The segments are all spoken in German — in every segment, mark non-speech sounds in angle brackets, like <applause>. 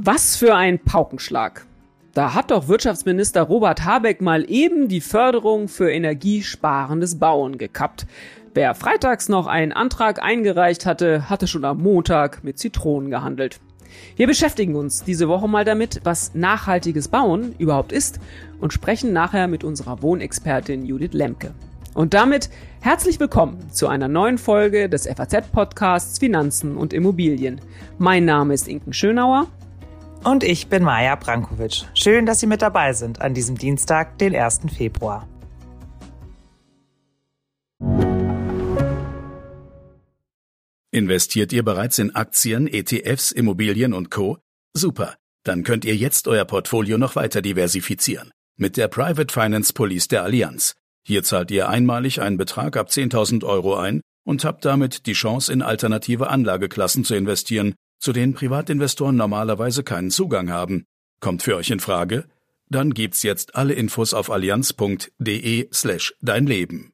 Was für ein Paukenschlag. Da hat doch Wirtschaftsminister Robert Habeck mal eben die Förderung für energiesparendes Bauen gekappt. Wer freitags noch einen Antrag eingereicht hatte, hatte schon am Montag mit Zitronen gehandelt. Wir beschäftigen uns diese Woche mal damit, was nachhaltiges Bauen überhaupt ist und sprechen nachher mit unserer Wohnexpertin Judith Lemke. Und damit herzlich willkommen zu einer neuen Folge des FAZ-Podcasts Finanzen und Immobilien. Mein Name ist Inken Schönauer. Und ich bin Maja Brankovic. Schön, dass Sie mit dabei sind an diesem Dienstag, den 1. Februar. Investiert ihr bereits in Aktien, ETFs, Immobilien und Co? Super. Dann könnt ihr jetzt euer Portfolio noch weiter diversifizieren. Mit der Private Finance Police der Allianz. Hier zahlt ihr einmalig einen Betrag ab 10.000 Euro ein und habt damit die Chance, in alternative Anlageklassen zu investieren, zu denen Privatinvestoren normalerweise keinen Zugang haben. Kommt für euch in Frage? Dann gibt's jetzt alle Infos auf allianz.de slash dein Leben.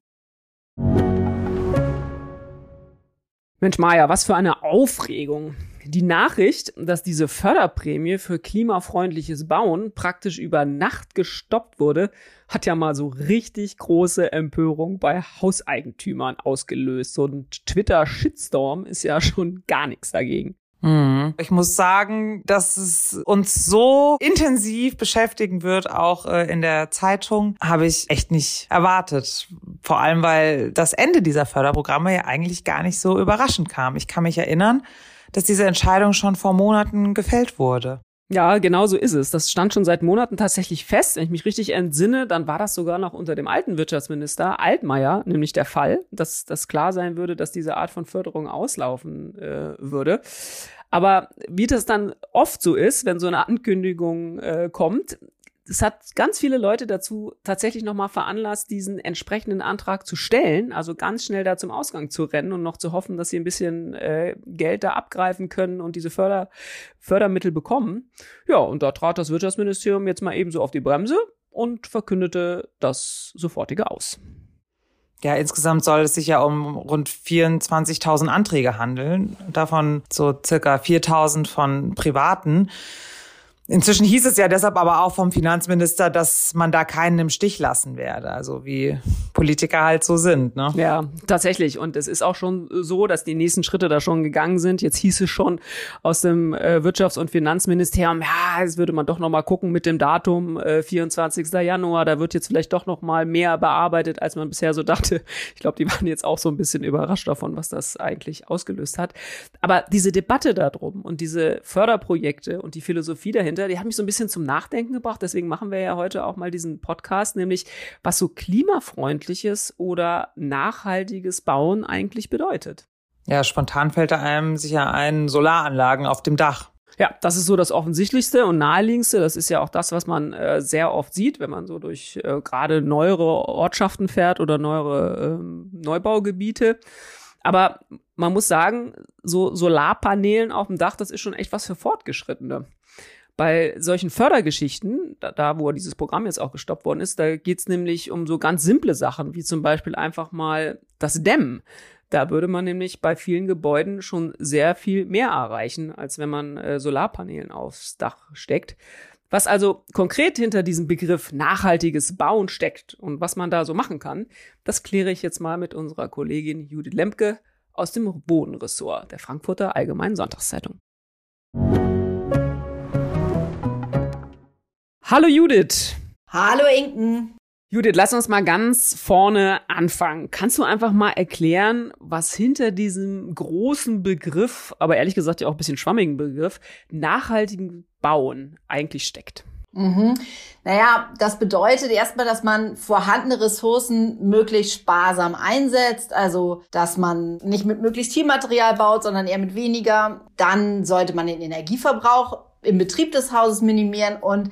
Mensch, Maja, was für eine Aufregung. Die Nachricht, dass diese Förderprämie für klimafreundliches Bauen praktisch über Nacht gestoppt wurde, hat ja mal so richtig große Empörung bei Hauseigentümern ausgelöst. So ein Twitter-Shitstorm ist ja schon gar nichts dagegen. Mhm. Ich muss sagen, dass es uns so intensiv beschäftigen wird, auch äh, in der Zeitung, habe ich echt nicht erwartet. Vor allem, weil das Ende dieser Förderprogramme ja eigentlich gar nicht so überraschend kam. Ich kann mich erinnern, dass diese Entscheidung schon vor Monaten gefällt wurde. Ja, genau so ist es. Das stand schon seit Monaten tatsächlich fest. Wenn ich mich richtig entsinne, dann war das sogar noch unter dem alten Wirtschaftsminister Altmaier nämlich der Fall, dass das klar sein würde, dass diese Art von Förderung auslaufen äh, würde. Aber wie das dann oft so ist, wenn so eine Ankündigung äh, kommt, es hat ganz viele Leute dazu tatsächlich nochmal veranlasst, diesen entsprechenden Antrag zu stellen, also ganz schnell da zum Ausgang zu rennen und noch zu hoffen, dass sie ein bisschen äh, Geld da abgreifen können und diese Förder Fördermittel bekommen. Ja, und da trat das Wirtschaftsministerium jetzt mal ebenso auf die Bremse und verkündete das sofortige Aus. Ja, insgesamt soll es sich ja um rund 24.000 Anträge handeln, davon so circa 4.000 von Privaten. Inzwischen hieß es ja deshalb aber auch vom Finanzminister, dass man da keinen im Stich lassen werde. Also wie Politiker halt so sind. Ne? Ja, tatsächlich. Und es ist auch schon so, dass die nächsten Schritte da schon gegangen sind. Jetzt hieß es schon aus dem äh, Wirtschafts- und Finanzministerium, ja, jetzt würde man doch noch mal gucken mit dem Datum äh, 24. Januar. Da wird jetzt vielleicht doch noch mal mehr bearbeitet, als man bisher so dachte. Ich glaube, die waren jetzt auch so ein bisschen überrascht davon, was das eigentlich ausgelöst hat. Aber diese Debatte darum und diese Förderprojekte und die Philosophie dahinter, dahinter, die hat mich so ein bisschen zum Nachdenken gebracht. Deswegen machen wir ja heute auch mal diesen Podcast, nämlich was so klimafreundliches oder nachhaltiges Bauen eigentlich bedeutet. Ja, spontan fällt da einem sicher ein Solaranlagen auf dem Dach. Ja, das ist so das Offensichtlichste und Naheliegendste. Das ist ja auch das, was man äh, sehr oft sieht, wenn man so durch äh, gerade neuere Ortschaften fährt oder neuere ähm, Neubaugebiete. Aber man muss sagen, so Solarpanelen auf dem Dach, das ist schon echt was für Fortgeschrittene. Bei solchen Fördergeschichten, da, da wo dieses Programm jetzt auch gestoppt worden ist, da geht's nämlich um so ganz simple Sachen, wie zum Beispiel einfach mal das Dämmen. Da würde man nämlich bei vielen Gebäuden schon sehr viel mehr erreichen, als wenn man äh, Solarpanelen aufs Dach steckt. Was also konkret hinter diesem Begriff nachhaltiges Bauen steckt und was man da so machen kann, das kläre ich jetzt mal mit unserer Kollegin Judith Lemke aus dem Bodenressort der Frankfurter Allgemeinen Sonntagszeitung. Hallo Judith. Hallo Inken. Judith, lass uns mal ganz vorne anfangen. Kannst du einfach mal erklären, was hinter diesem großen Begriff, aber ehrlich gesagt ja auch ein bisschen schwammigen Begriff, nachhaltigen Bauen eigentlich steckt? Mhm. Naja, das bedeutet erstmal, dass man vorhandene Ressourcen möglichst sparsam einsetzt, also dass man nicht mit möglichst viel Material baut, sondern eher mit weniger. Dann sollte man den Energieverbrauch im Betrieb des Hauses minimieren und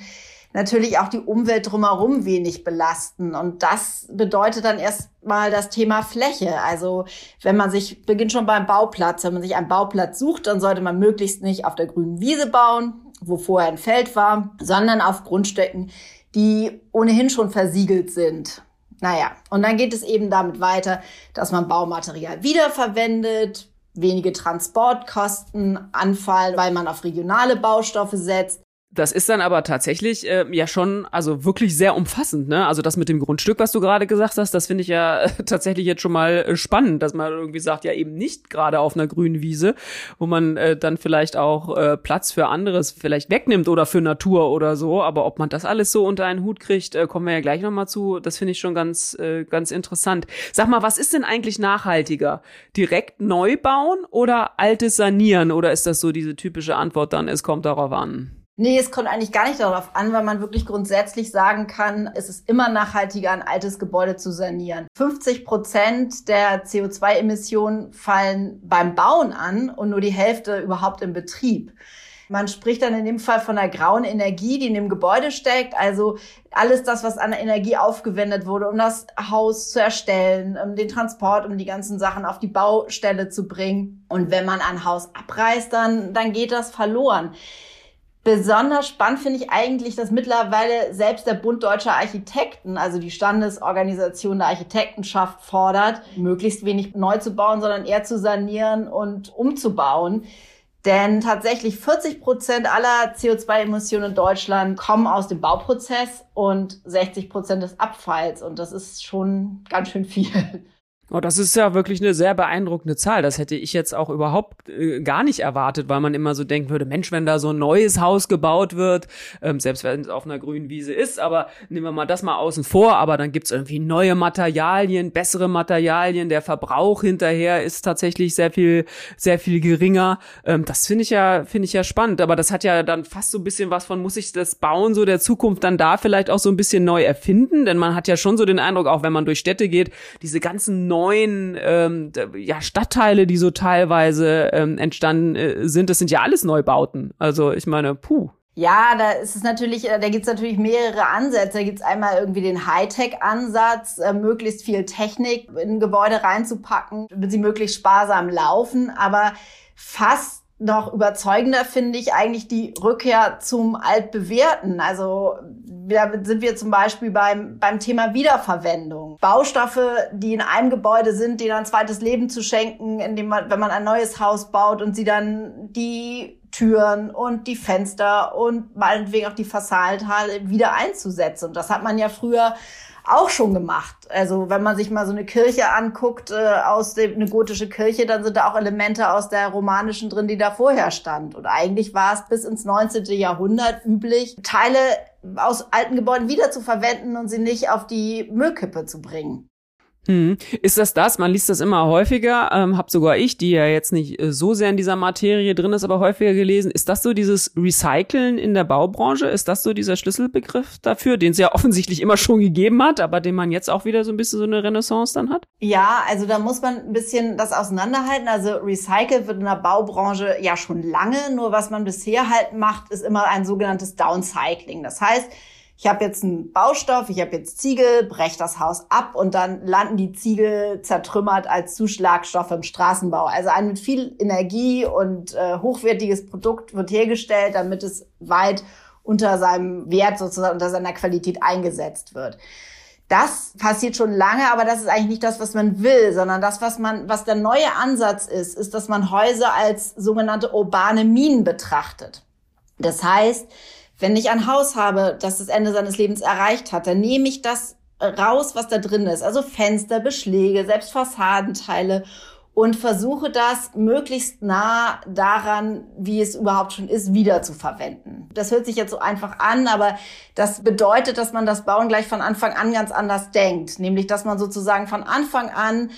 natürlich auch die Umwelt drumherum wenig belasten. Und das bedeutet dann erstmal das Thema Fläche. Also wenn man sich, beginnt schon beim Bauplatz, wenn man sich einen Bauplatz sucht, dann sollte man möglichst nicht auf der grünen Wiese bauen, wo vorher ein Feld war, sondern auf Grundstücken, die ohnehin schon versiegelt sind. Naja, und dann geht es eben damit weiter, dass man Baumaterial wiederverwendet, wenige Transportkosten anfallen, weil man auf regionale Baustoffe setzt. Das ist dann aber tatsächlich äh, ja schon, also wirklich sehr umfassend, ne? Also das mit dem Grundstück, was du gerade gesagt hast, das finde ich ja <laughs> tatsächlich jetzt schon mal äh, spannend, dass man irgendwie sagt, ja eben nicht gerade auf einer grünen Wiese, wo man äh, dann vielleicht auch äh, Platz für anderes vielleicht wegnimmt oder für Natur oder so. Aber ob man das alles so unter einen Hut kriegt, äh, kommen wir ja gleich nochmal zu. Das finde ich schon ganz, äh, ganz interessant. Sag mal, was ist denn eigentlich nachhaltiger? Direkt neu bauen oder altes sanieren? Oder ist das so diese typische Antwort dann, es kommt darauf an? Nee, es kommt eigentlich gar nicht darauf an, weil man wirklich grundsätzlich sagen kann, es ist immer nachhaltiger, ein altes Gebäude zu sanieren. 50 Prozent der CO2-Emissionen fallen beim Bauen an und nur die Hälfte überhaupt im Betrieb. Man spricht dann in dem Fall von der grauen Energie, die in dem Gebäude steckt. Also alles das, was an Energie aufgewendet wurde, um das Haus zu erstellen, um den Transport, um die ganzen Sachen auf die Baustelle zu bringen. Und wenn man ein Haus abreißt, dann, dann geht das verloren. Besonders spannend finde ich eigentlich, dass mittlerweile selbst der Bund Deutscher Architekten, also die Standesorganisation der Architektenschaft, fordert, möglichst wenig neu zu bauen, sondern eher zu sanieren und umzubauen. Denn tatsächlich 40 Prozent aller CO2-Emissionen in Deutschland kommen aus dem Bauprozess und 60 Prozent des Abfalls. Und das ist schon ganz schön viel. Oh, das ist ja wirklich eine sehr beeindruckende Zahl. Das hätte ich jetzt auch überhaupt äh, gar nicht erwartet, weil man immer so denken würde, Mensch, wenn da so ein neues Haus gebaut wird, ähm, selbst wenn es auf einer grünen Wiese ist, aber nehmen wir mal das mal außen vor, aber dann gibt's irgendwie neue Materialien, bessere Materialien, der Verbrauch hinterher ist tatsächlich sehr viel, sehr viel geringer. Ähm, das finde ich ja, finde ich ja spannend, aber das hat ja dann fast so ein bisschen was von, muss ich das Bauen so der Zukunft dann da vielleicht auch so ein bisschen neu erfinden? Denn man hat ja schon so den Eindruck, auch wenn man durch Städte geht, diese ganzen neuen ähm, ja, Stadtteile, die so teilweise ähm, entstanden äh, sind, das sind ja alles Neubauten. Also ich meine, puh. Ja, da ist es natürlich, äh, da gibt's natürlich mehrere Ansätze. Da gibt's einmal irgendwie den Hightech-Ansatz, äh, möglichst viel Technik in ein Gebäude reinzupacken, damit sie möglichst sparsam laufen. Aber fast noch überzeugender finde ich eigentlich die Rückkehr zum Altbewährten. Also da sind wir zum Beispiel beim, beim Thema Wiederverwendung. Baustoffe, die in einem Gebäude sind, denen ein zweites Leben zu schenken, indem man, wenn man ein neues Haus baut und sie dann die Türen und die Fenster und meinetwegen auch die Fassadenteile wieder einzusetzen. Und das hat man ja früher auch schon gemacht. Also wenn man sich mal so eine Kirche anguckt, äh, aus dem, eine gotische Kirche, dann sind da auch Elemente aus der romanischen drin, die da vorher stand. Und eigentlich war es bis ins 19. Jahrhundert üblich, Teile aus alten Gebäuden wieder zu verwenden und sie nicht auf die Müllkippe zu bringen. Hm. Ist das das? Man liest das immer häufiger. Ähm, hab sogar ich, die ja jetzt nicht äh, so sehr in dieser Materie drin ist, aber häufiger gelesen. Ist das so dieses Recyceln in der Baubranche? Ist das so dieser Schlüsselbegriff dafür, den es ja offensichtlich immer schon gegeben hat, aber den man jetzt auch wieder so ein bisschen so eine Renaissance dann hat? Ja, also da muss man ein bisschen das auseinanderhalten. Also recycelt wird in der Baubranche ja schon lange. Nur was man bisher halt macht, ist immer ein sogenanntes Downcycling. Das heißt, ich habe jetzt einen Baustoff, ich habe jetzt Ziegel, breche das Haus ab und dann landen die Ziegel zertrümmert als Zuschlagstoff im Straßenbau. Also ein mit viel Energie und äh, hochwertiges Produkt wird hergestellt, damit es weit unter seinem Wert sozusagen, unter seiner Qualität eingesetzt wird. Das passiert schon lange, aber das ist eigentlich nicht das, was man will, sondern das, was man, was der neue Ansatz ist, ist, dass man Häuser als sogenannte urbane Minen betrachtet. Das heißt, wenn ich ein Haus habe, das das Ende seines Lebens erreicht hat, dann nehme ich das raus, was da drin ist. Also Fenster, Beschläge, selbst Fassadenteile und versuche das möglichst nah daran, wie es überhaupt schon ist, wieder zu verwenden. Das hört sich jetzt so einfach an, aber das bedeutet, dass man das Bauen gleich von Anfang an ganz anders denkt. Nämlich, dass man sozusagen von Anfang an,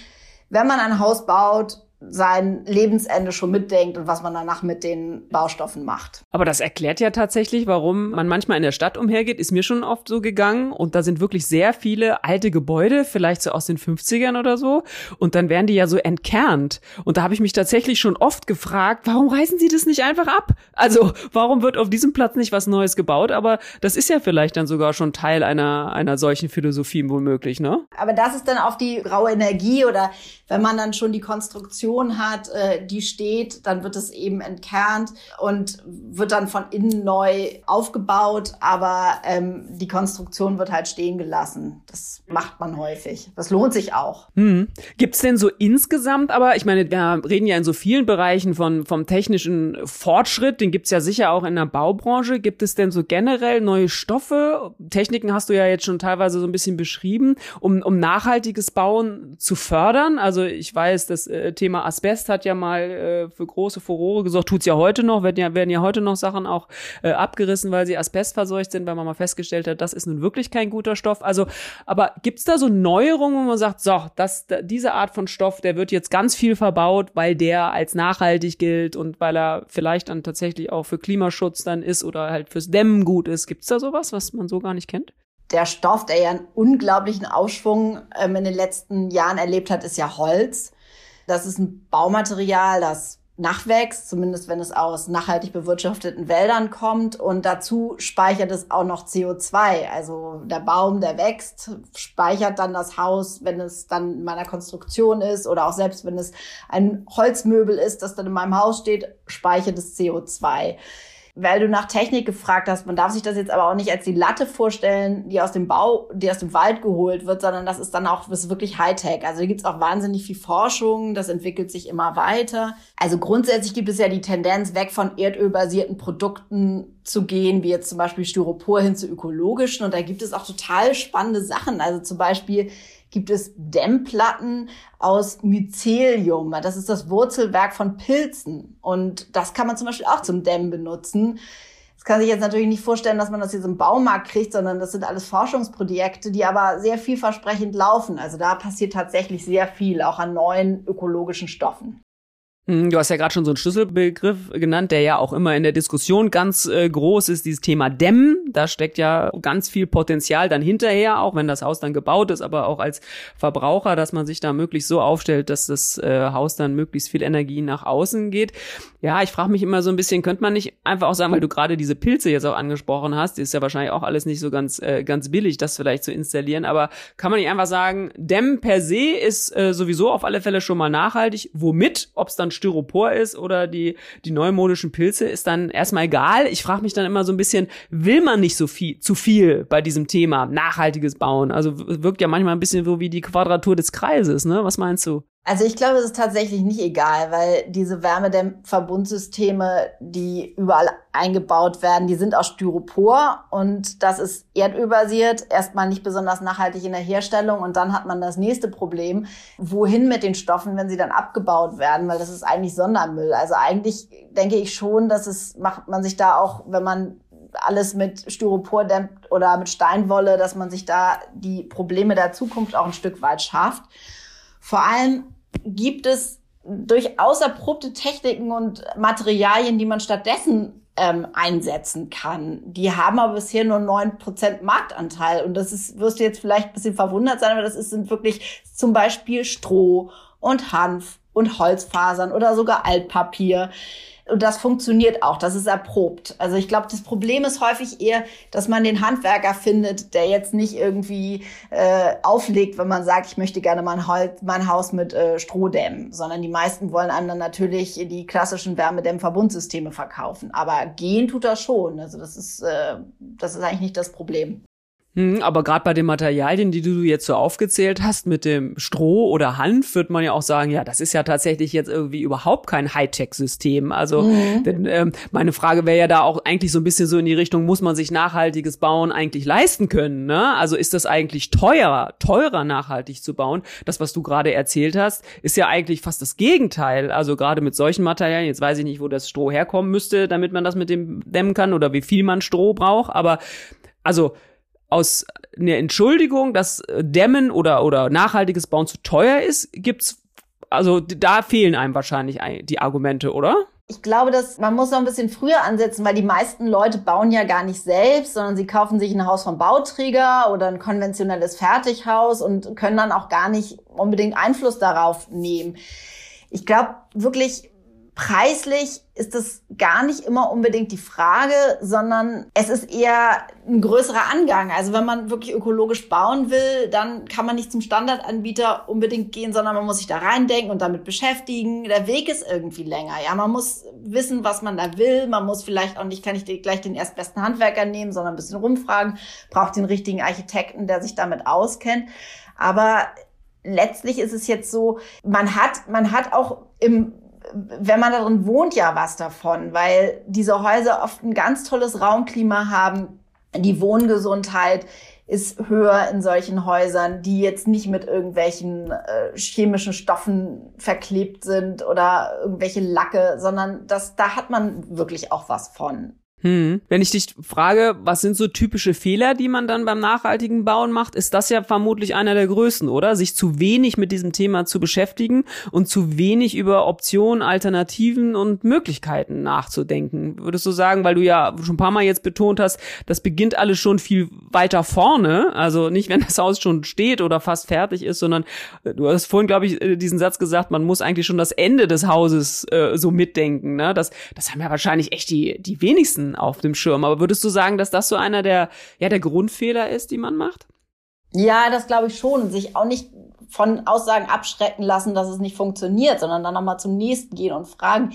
wenn man ein Haus baut, sein Lebensende schon mitdenkt und was man danach mit den Baustoffen macht. Aber das erklärt ja tatsächlich, warum man manchmal in der Stadt umhergeht, ist mir schon oft so gegangen und da sind wirklich sehr viele alte Gebäude, vielleicht so aus den 50ern oder so und dann werden die ja so entkernt und da habe ich mich tatsächlich schon oft gefragt, warum reißen sie das nicht einfach ab? Also, warum wird auf diesem Platz nicht was Neues gebaut? Aber das ist ja vielleicht dann sogar schon Teil einer einer solchen Philosophie womöglich, ne? Aber das ist dann auf die graue Energie oder wenn man dann schon die Konstruktion Konstruktion hat, äh, die steht, dann wird es eben entkernt und wird dann von innen neu aufgebaut, aber ähm, die Konstruktion wird halt stehen gelassen. Das macht man häufig. Das lohnt sich auch. Hm. Gibt es denn so insgesamt, aber ich meine, wir reden ja in so vielen Bereichen von vom technischen Fortschritt, den gibt's ja sicher auch in der Baubranche. Gibt es denn so generell neue Stoffe? Techniken hast du ja jetzt schon teilweise so ein bisschen beschrieben, um, um nachhaltiges Bauen zu fördern. Also ich weiß, das äh, Thema Asbest hat ja mal äh, für große Furore gesorgt, tut's ja heute noch, werden ja, werden ja heute noch Sachen auch äh, abgerissen, weil sie asbestverseucht sind, weil man mal festgestellt hat, das ist nun wirklich kein guter Stoff. Also, aber gibt's da so Neuerungen, wo man sagt, so, das, diese Art von Stoff, der wird jetzt ganz viel verbaut, weil der als nachhaltig gilt und weil er vielleicht dann tatsächlich auch für Klimaschutz dann ist oder halt fürs Dämmen gut ist. Gibt's da sowas, was man so gar nicht kennt? Der Stoff, der ja einen unglaublichen Aufschwung ähm, in den letzten Jahren erlebt hat, ist ja Holz. Das ist ein Baumaterial, das nachwächst, zumindest wenn es aus nachhaltig bewirtschafteten Wäldern kommt. Und dazu speichert es auch noch CO2. Also der Baum, der wächst, speichert dann das Haus, wenn es dann in meiner Konstruktion ist oder auch selbst wenn es ein Holzmöbel ist, das dann in meinem Haus steht, speichert es CO2 weil du nach Technik gefragt hast. Man darf sich das jetzt aber auch nicht als die Latte vorstellen, die aus dem Bau, die aus dem Wald geholt wird, sondern das ist dann auch das ist wirklich Hightech. Also hier gibt's auch wahnsinnig viel Forschung, das entwickelt sich immer weiter. Also grundsätzlich gibt es ja die Tendenz, weg von erdölbasierten Produkten zu gehen, wie jetzt zum Beispiel Styropor hin zu ökologischen. Und da gibt es auch total spannende Sachen. Also zum Beispiel gibt es Dämmplatten aus Mycelium. Das ist das Wurzelwerk von Pilzen. Und das kann man zum Beispiel auch zum Dämmen benutzen. Das kann sich jetzt natürlich nicht vorstellen, dass man das jetzt im Baumarkt kriegt, sondern das sind alles Forschungsprojekte, die aber sehr vielversprechend laufen. Also da passiert tatsächlich sehr viel, auch an neuen ökologischen Stoffen. Hm, du hast ja gerade schon so einen Schlüsselbegriff genannt, der ja auch immer in der Diskussion ganz äh, groß ist, dieses Thema Dämmen. Da steckt ja ganz viel Potenzial dann hinterher, auch wenn das Haus dann gebaut ist, aber auch als Verbraucher, dass man sich da möglichst so aufstellt, dass das äh, Haus dann möglichst viel Energie nach außen geht. Ja, ich frage mich immer so ein bisschen, könnte man nicht einfach auch sagen, weil du gerade diese Pilze jetzt auch angesprochen hast, ist ja wahrscheinlich auch alles nicht so ganz, äh, ganz billig, das vielleicht zu installieren, aber kann man nicht einfach sagen, Dämmen per se ist äh, sowieso auf alle Fälle schon mal nachhaltig, womit, ob es dann Styropor ist oder die, die neumodischen Pilze, ist dann erstmal egal. Ich frage mich dann immer so ein bisschen, will man nicht so viel, zu viel bei diesem Thema nachhaltiges Bauen? Also wirkt ja manchmal ein bisschen so wie die Quadratur des Kreises, ne? Was meinst du? Also ich glaube, es ist tatsächlich nicht egal, weil diese Wärmedämmverbundsysteme, die überall eingebaut werden, die sind aus Styropor und das ist erdölbasiert, erstmal nicht besonders nachhaltig in der Herstellung und dann hat man das nächste Problem, wohin mit den Stoffen, wenn sie dann abgebaut werden, weil das ist eigentlich Sondermüll. Also eigentlich denke ich schon, dass es macht man sich da auch, wenn man alles mit Styropor dämmt oder mit Steinwolle, dass man sich da die Probleme der Zukunft auch ein Stück weit schafft. Vor allem gibt es durchaus erprobte Techniken und Materialien, die man stattdessen ähm, einsetzen kann. Die haben aber bisher nur neun Prozent Marktanteil. Und das ist, wirst du jetzt vielleicht ein bisschen verwundert sein, aber das ist, sind wirklich zum Beispiel Stroh und Hanf und Holzfasern oder sogar Altpapier. Und das funktioniert auch, das ist erprobt. Also ich glaube, das Problem ist häufig eher, dass man den Handwerker findet, der jetzt nicht irgendwie äh, auflegt, wenn man sagt, ich möchte gerne mein, Holz, mein Haus mit äh, Stroh dämmen, sondern die meisten wollen einem dann natürlich die klassischen Wärmedämmverbundsysteme verkaufen. Aber gehen tut das schon. Also das ist, äh, das ist eigentlich nicht das Problem. Hm, aber gerade bei den Materialien, die du jetzt so aufgezählt hast, mit dem Stroh oder Hanf, wird man ja auch sagen, ja, das ist ja tatsächlich jetzt irgendwie überhaupt kein Hightech-System. Also, mhm. denn, ähm, meine Frage wäre ja da auch eigentlich so ein bisschen so in die Richtung, muss man sich nachhaltiges Bauen eigentlich leisten können? Ne? Also ist das eigentlich teurer, teurer nachhaltig zu bauen? Das, was du gerade erzählt hast, ist ja eigentlich fast das Gegenteil. Also gerade mit solchen Materialien, jetzt weiß ich nicht, wo das Stroh herkommen müsste, damit man das mit dem dämmen kann oder wie viel man Stroh braucht, aber also aus einer Entschuldigung, dass Dämmen oder, oder nachhaltiges Bauen zu teuer ist, gibt's, also da fehlen einem wahrscheinlich die Argumente, oder? Ich glaube, dass man muss noch ein bisschen früher ansetzen, weil die meisten Leute bauen ja gar nicht selbst, sondern sie kaufen sich ein Haus vom Bauträger oder ein konventionelles Fertighaus und können dann auch gar nicht unbedingt Einfluss darauf nehmen. Ich glaube wirklich, preislich ist das gar nicht immer unbedingt die Frage, sondern es ist eher ein größerer Angang. Also wenn man wirklich ökologisch bauen will, dann kann man nicht zum Standardanbieter unbedingt gehen, sondern man muss sich da reindenken und damit beschäftigen. Der Weg ist irgendwie länger. Ja, man muss wissen, was man da will. Man muss vielleicht auch nicht, kann ich gleich den erstbesten Handwerker nehmen, sondern ein bisschen rumfragen. Braucht den richtigen Architekten, der sich damit auskennt. Aber letztlich ist es jetzt so, man hat, man hat auch im wenn man darin wohnt, ja was davon, weil diese Häuser oft ein ganz tolles Raumklima haben. Die Wohngesundheit ist höher in solchen Häusern, die jetzt nicht mit irgendwelchen äh, chemischen Stoffen verklebt sind oder irgendwelche Lacke, sondern das, da hat man wirklich auch was von. Hm. Wenn ich dich frage, was sind so typische Fehler, die man dann beim nachhaltigen Bauen macht, ist das ja vermutlich einer der größten, oder? Sich zu wenig mit diesem Thema zu beschäftigen und zu wenig über Optionen, Alternativen und Möglichkeiten nachzudenken. Würdest du sagen, weil du ja schon ein paar Mal jetzt betont hast, das beginnt alles schon viel weiter vorne, also nicht, wenn das Haus schon steht oder fast fertig ist, sondern äh, du hast vorhin, glaube ich, äh, diesen Satz gesagt, man muss eigentlich schon das Ende des Hauses äh, so mitdenken. Ne? Das, das haben ja wahrscheinlich echt die, die wenigsten auf dem Schirm. Aber würdest du sagen, dass das so einer der, ja, der Grundfehler ist, die man macht? Ja, das glaube ich schon. Sich auch nicht von Aussagen abschrecken lassen, dass es nicht funktioniert, sondern dann nochmal zum nächsten gehen und fragen.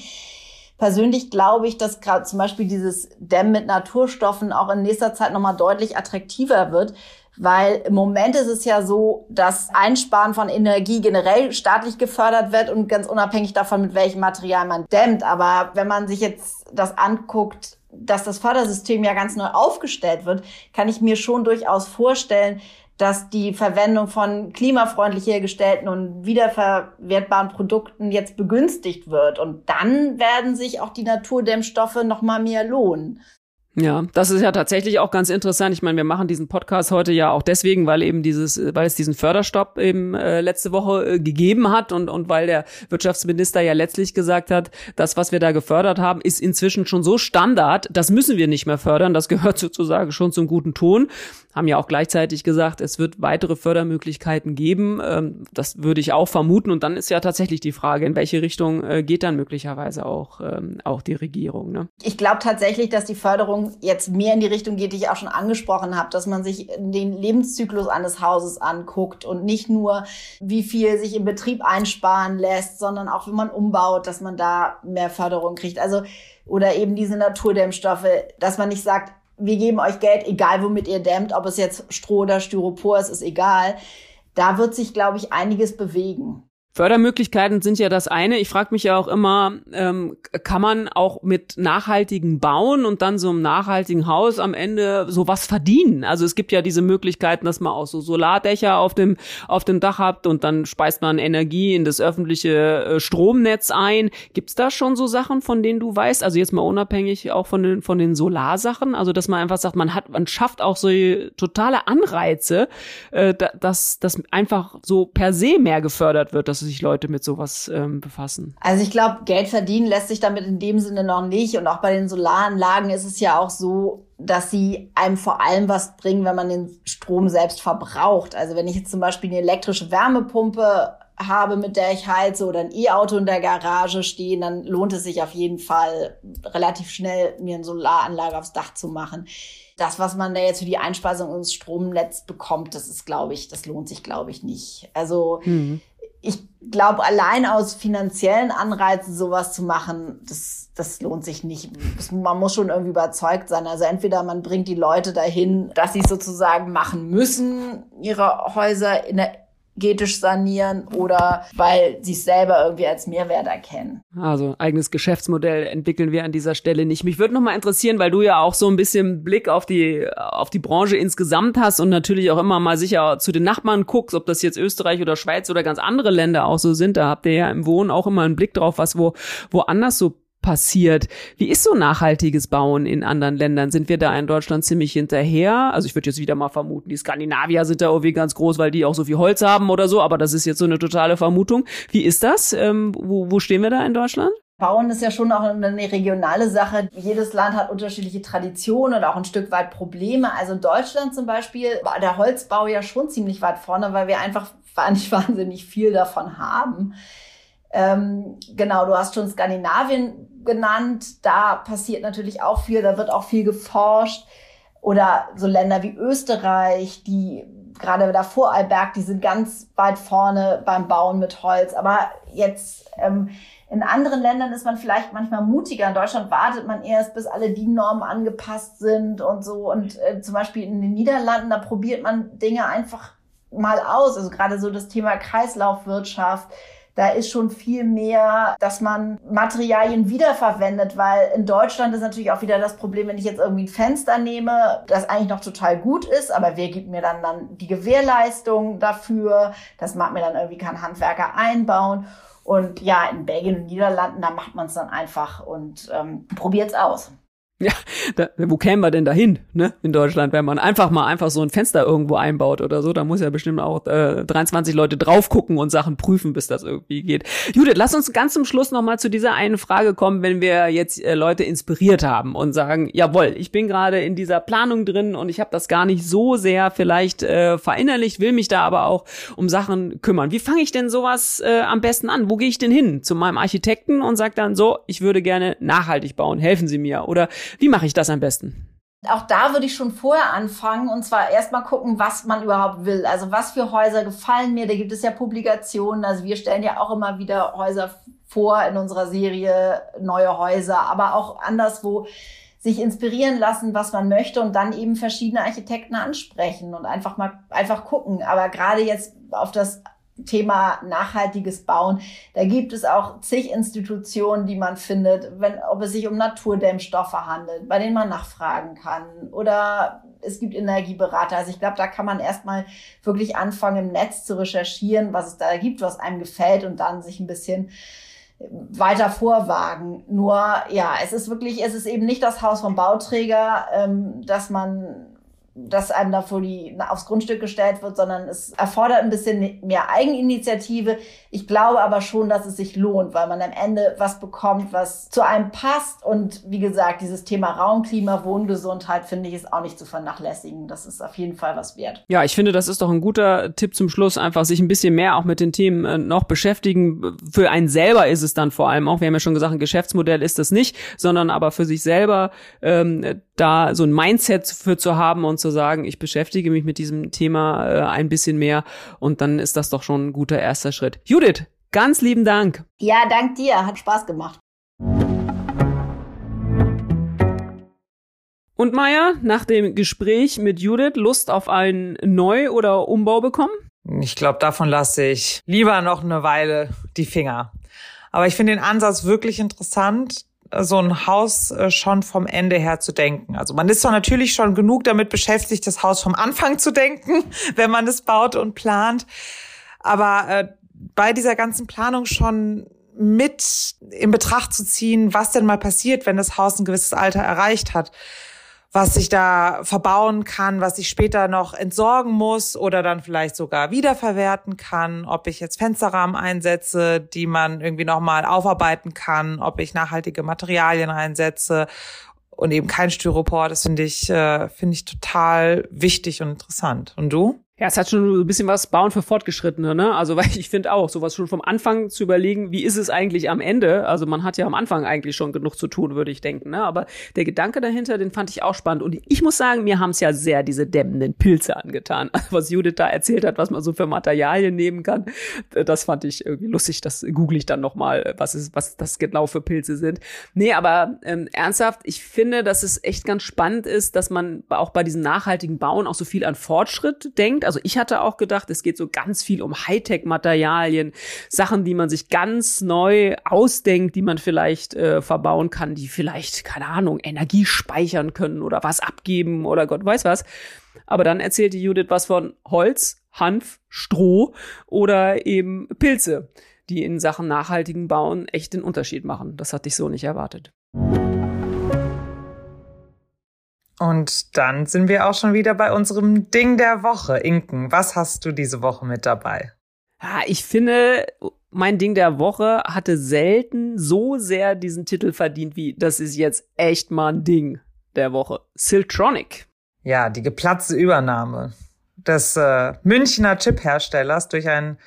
Persönlich glaube ich, dass gerade zum Beispiel dieses Dämmen mit Naturstoffen auch in nächster Zeit nochmal deutlich attraktiver wird, weil im Moment ist es ja so, dass Einsparen von Energie generell staatlich gefördert wird und ganz unabhängig davon, mit welchem Material man dämmt. Aber wenn man sich jetzt das anguckt, dass das Fördersystem ja ganz neu aufgestellt wird, kann ich mir schon durchaus vorstellen, dass die Verwendung von klimafreundlich hergestellten und wiederverwertbaren Produkten jetzt begünstigt wird. Und dann werden sich auch die Naturdämmstoffe noch mal mehr lohnen. Ja, das ist ja tatsächlich auch ganz interessant. Ich meine, wir machen diesen Podcast heute ja auch deswegen, weil eben dieses, weil es diesen Förderstopp eben äh, letzte Woche äh, gegeben hat und und weil der Wirtschaftsminister ja letztlich gesagt hat, das, was wir da gefördert haben, ist inzwischen schon so Standard, das müssen wir nicht mehr fördern. Das gehört <laughs> sozusagen schon zum guten Ton haben ja auch gleichzeitig gesagt, es wird weitere Fördermöglichkeiten geben. Ähm, das würde ich auch vermuten. Und dann ist ja tatsächlich die Frage, in welche Richtung äh, geht dann möglicherweise auch, ähm, auch die Regierung. Ne? Ich glaube tatsächlich, dass die Förderung jetzt mehr in die Richtung geht, die ich auch schon angesprochen habe, dass man sich den Lebenszyklus eines Hauses anguckt und nicht nur, wie viel sich im Betrieb einsparen lässt, sondern auch, wenn man umbaut, dass man da mehr Förderung kriegt. Also oder eben diese Naturdämmstoffe, dass man nicht sagt, wir geben euch Geld, egal womit ihr dämmt, ob es jetzt Stroh oder Styropor ist, ist egal. Da wird sich, glaube ich, einiges bewegen. Fördermöglichkeiten sind ja das eine. Ich frage mich ja auch immer, ähm, kann man auch mit nachhaltigen Bauen und dann so einem nachhaltigen Haus am Ende sowas verdienen? Also es gibt ja diese Möglichkeiten, dass man auch so Solardächer auf dem auf dem Dach habt und dann speist man Energie in das öffentliche äh, Stromnetz ein. Gibt's da schon so Sachen, von denen du weißt? Also jetzt mal unabhängig auch von den von den Solarsachen, also dass man einfach sagt, man hat man schafft auch so totale Anreize, äh, dass dass einfach so per se mehr gefördert wird, dass sich Leute mit sowas ähm, befassen? Also ich glaube, Geld verdienen lässt sich damit in dem Sinne noch nicht. Und auch bei den Solaranlagen ist es ja auch so, dass sie einem vor allem was bringen, wenn man den Strom selbst verbraucht. Also wenn ich jetzt zum Beispiel eine elektrische Wärmepumpe habe, mit der ich heize oder ein E-Auto in der Garage stehen, dann lohnt es sich auf jeden Fall relativ schnell, mir eine Solaranlage aufs Dach zu machen. Das, was man da jetzt für die Einspeisung ins Stromnetz bekommt, das ist, glaube ich, das lohnt sich, glaube ich, nicht. Also mhm ich glaube, allein aus finanziellen Anreizen sowas zu machen, das, das lohnt sich nicht. Das, man muss schon irgendwie überzeugt sein. Also entweder man bringt die Leute dahin, dass sie sozusagen machen müssen, ihre Häuser in der energetisch sanieren oder weil sie es selber irgendwie als Mehrwert erkennen. Also eigenes Geschäftsmodell entwickeln wir an dieser Stelle nicht. Mich würde noch mal interessieren, weil du ja auch so ein bisschen Blick auf die auf die Branche insgesamt hast und natürlich auch immer mal sicher zu den Nachbarn guckst, ob das jetzt Österreich oder Schweiz oder ganz andere Länder auch so sind. Da habt ihr ja im Wohnen auch immer einen Blick drauf, was wo woanders so passiert. Wie ist so nachhaltiges Bauen in anderen Ländern? Sind wir da in Deutschland ziemlich hinterher? Also ich würde jetzt wieder mal vermuten, die Skandinavier sind da irgendwie ganz groß, weil die auch so viel Holz haben oder so, aber das ist jetzt so eine totale Vermutung. Wie ist das? Ähm, wo, wo stehen wir da in Deutschland? Bauen ist ja schon auch eine regionale Sache. Jedes Land hat unterschiedliche Traditionen und auch ein Stück weit Probleme. Also in Deutschland zum Beispiel war der Holzbau ja schon ziemlich weit vorne, weil wir einfach <laughs> nicht wahnsinnig viel davon haben. Ähm, genau, du hast schon Skandinavien genannt. Da passiert natürlich auch viel, da wird auch viel geforscht. Oder so Länder wie Österreich, die gerade da Vorarlberg, die sind ganz weit vorne beim Bauen mit Holz. Aber jetzt ähm, in anderen Ländern ist man vielleicht manchmal mutiger. In Deutschland wartet man erst, bis alle DIN-Normen angepasst sind und so. Und äh, zum Beispiel in den Niederlanden, da probiert man Dinge einfach mal aus. Also gerade so das Thema Kreislaufwirtschaft. Da ist schon viel mehr, dass man Materialien wiederverwendet, weil in Deutschland ist natürlich auch wieder das Problem, wenn ich jetzt irgendwie ein Fenster nehme, das eigentlich noch total gut ist, aber wer gibt mir dann dann die Gewährleistung dafür? Das mag mir dann irgendwie kein Handwerker einbauen. Und ja, in Belgien und Niederlanden, da macht man es dann einfach und ähm, probiert es aus. Ja, da, wo kämen wir denn dahin, ne, in Deutschland, wenn man einfach mal einfach so ein Fenster irgendwo einbaut oder so, da muss ja bestimmt auch äh, 23 Leute drauf gucken und Sachen prüfen, bis das irgendwie geht. Judith, lass uns ganz zum Schluss nochmal zu dieser einen Frage kommen, wenn wir jetzt äh, Leute inspiriert haben und sagen, jawohl, ich bin gerade in dieser Planung drin und ich habe das gar nicht so sehr vielleicht äh, verinnerlicht, will mich da aber auch um Sachen kümmern. Wie fange ich denn sowas äh, am besten an? Wo gehe ich denn hin? Zu meinem Architekten und sag dann so, ich würde gerne nachhaltig bauen, helfen Sie mir oder wie mache ich das am besten? Auch da würde ich schon vorher anfangen und zwar erstmal gucken, was man überhaupt will. Also was für Häuser gefallen mir. Da gibt es ja Publikationen. Also wir stellen ja auch immer wieder Häuser vor in unserer Serie, neue Häuser, aber auch anderswo sich inspirieren lassen, was man möchte und dann eben verschiedene Architekten ansprechen und einfach mal einfach gucken. Aber gerade jetzt auf das Thema nachhaltiges Bauen. Da gibt es auch zig Institutionen, die man findet, wenn, ob es sich um Naturdämmstoffe handelt, bei denen man nachfragen kann. Oder es gibt Energieberater. Also ich glaube, da kann man erstmal wirklich anfangen, im Netz zu recherchieren, was es da gibt, was einem gefällt und dann sich ein bisschen weiter vorwagen. Nur ja, es ist wirklich, es ist eben nicht das Haus vom Bauträger, ähm, dass man dass einem da vor die, aufs Grundstück gestellt wird, sondern es erfordert ein bisschen mehr Eigeninitiative. Ich glaube aber schon, dass es sich lohnt, weil man am Ende was bekommt, was zu einem passt. Und wie gesagt, dieses Thema Raumklima, Wohngesundheit, finde ich, ist auch nicht zu vernachlässigen. Das ist auf jeden Fall was wert. Ja, ich finde, das ist doch ein guter Tipp zum Schluss, einfach sich ein bisschen mehr auch mit den Themen äh, noch beschäftigen. Für einen selber ist es dann vor allem auch, wir haben ja schon gesagt, ein Geschäftsmodell ist das nicht, sondern aber für sich selber ähm, da so ein Mindset für zu haben und zu sagen, ich beschäftige mich mit diesem Thema äh, ein bisschen mehr und dann ist das doch schon ein guter erster Schritt. Judith, ganz lieben Dank. Ja, dank dir, hat Spaß gemacht. Und Maya, nach dem Gespräch mit Judith Lust auf einen Neu- oder Umbau bekommen? Ich glaube, davon lasse ich lieber noch eine Weile die Finger. Aber ich finde den Ansatz wirklich interessant, so ein Haus äh, schon vom Ende her zu denken. Also man ist zwar natürlich schon genug damit beschäftigt, das Haus vom Anfang zu denken, <laughs> wenn man es baut und plant, aber äh, bei dieser ganzen Planung schon mit in Betracht zu ziehen, was denn mal passiert, wenn das Haus ein gewisses Alter erreicht hat was sich da verbauen kann, was ich später noch entsorgen muss oder dann vielleicht sogar wiederverwerten kann, ob ich jetzt Fensterrahmen einsetze, die man irgendwie nochmal aufarbeiten kann, ob ich nachhaltige Materialien einsetze und eben kein Styropor. Das finde ich, äh, finde ich total wichtig und interessant. Und du? Ja, es hat schon ein bisschen was Bauen für Fortgeschrittene, ne? Also, <laughs> weil ich finde auch, sowas schon vom Anfang zu überlegen, wie ist es eigentlich am Ende? Also, man hat ja am Anfang eigentlich schon genug zu tun, würde ich denken, ne? Aber der Gedanke dahinter, den fand ich auch spannend. Und ich muss sagen, mir haben es ja sehr diese dämmenden Pilze angetan. <laughs> Was Judith da erzählt hat, was man so für Materialien nehmen kann, das fand ich irgendwie lustig. Das google ich dann nochmal, was ist, was das genau für Pilze sind. Nee, aber ähm, ernsthaft, ich finde, dass es echt ganz spannend ist, dass man auch bei diesem nachhaltigen Bauen auch so viel an Fortschritt denkt also ich hatte auch gedacht, es geht so ganz viel um Hightech-Materialien, Sachen, die man sich ganz neu ausdenkt, die man vielleicht äh, verbauen kann, die vielleicht, keine Ahnung, Energie speichern können oder was abgeben oder Gott weiß was. Aber dann erzählte Judith was von Holz, Hanf, Stroh oder eben Pilze, die in Sachen nachhaltigen Bauen echt den Unterschied machen. Das hatte ich so nicht erwartet. Und dann sind wir auch schon wieder bei unserem Ding der Woche. Inken, was hast du diese Woche mit dabei? Ja, ich finde, mein Ding der Woche hatte selten so sehr diesen Titel verdient wie das ist jetzt echt mal ein Ding der Woche. Siltronic. Ja, die geplatzte Übernahme des äh, Münchner Chip-Herstellers durch ein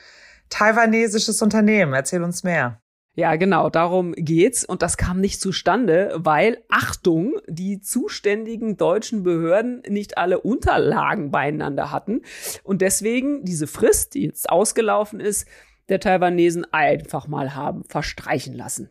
taiwanesisches Unternehmen. Erzähl uns mehr. Ja, genau, darum geht's. Und das kam nicht zustande, weil, Achtung, die zuständigen deutschen Behörden nicht alle Unterlagen beieinander hatten. Und deswegen diese Frist, die jetzt ausgelaufen ist, der Taiwanesen einfach mal haben verstreichen lassen.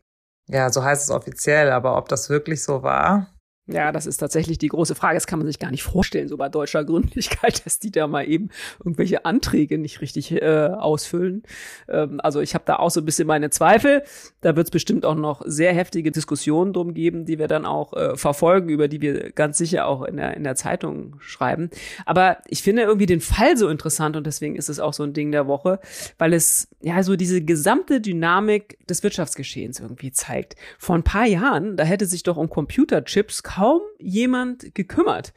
Ja, so heißt es offiziell, aber ob das wirklich so war? Ja, das ist tatsächlich die große Frage. Das kann man sich gar nicht vorstellen, so bei deutscher Gründlichkeit, <laughs> dass die da mal eben irgendwelche Anträge nicht richtig äh, ausfüllen. Ähm, also ich habe da auch so ein bisschen meine Zweifel. Da wird es bestimmt auch noch sehr heftige Diskussionen drum geben, die wir dann auch äh, verfolgen, über die wir ganz sicher auch in der, in der Zeitung schreiben. Aber ich finde irgendwie den Fall so interessant und deswegen ist es auch so ein Ding der Woche, weil es ja so diese gesamte Dynamik des Wirtschaftsgeschehens irgendwie zeigt. Vor ein paar Jahren, da hätte sich doch um Computerchips kaum jemand gekümmert.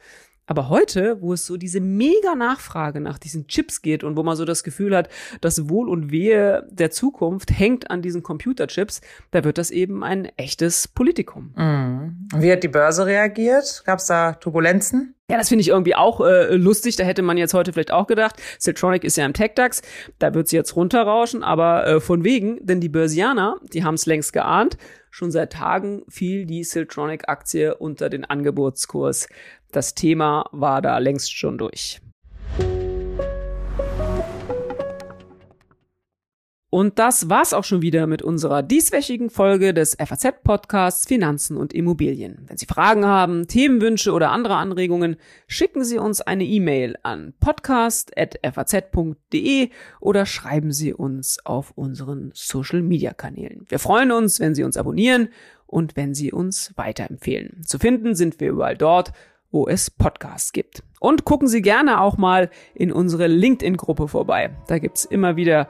Aber heute, wo es so diese mega Nachfrage nach diesen Chips geht und wo man so das Gefühl hat, das Wohl und Wehe der Zukunft hängt an diesen Computerchips, da wird das eben ein echtes Politikum. Mhm. Wie hat die Börse reagiert? Gab es da Turbulenzen? Ja, das finde ich irgendwie auch äh, lustig. Da hätte man jetzt heute vielleicht auch gedacht, Siltronic ist ja im TechDAX, da wird sie jetzt runterrauschen, aber äh, von wegen, denn die Börsianer, die haben es längst geahnt. Schon seit Tagen fiel die Siltronic-Aktie unter den Angebotskurs. Das Thema war da längst schon durch. Und das war's auch schon wieder mit unserer dieswöchigen Folge des FAZ-Podcasts Finanzen und Immobilien. Wenn Sie Fragen haben, Themenwünsche oder andere Anregungen, schicken Sie uns eine E-Mail an podcast.faz.de oder schreiben Sie uns auf unseren Social-Media-Kanälen. Wir freuen uns, wenn Sie uns abonnieren und wenn Sie uns weiterempfehlen. Zu finden sind wir überall dort, wo es Podcasts gibt. Und gucken Sie gerne auch mal in unsere LinkedIn-Gruppe vorbei. Da gibt's immer wieder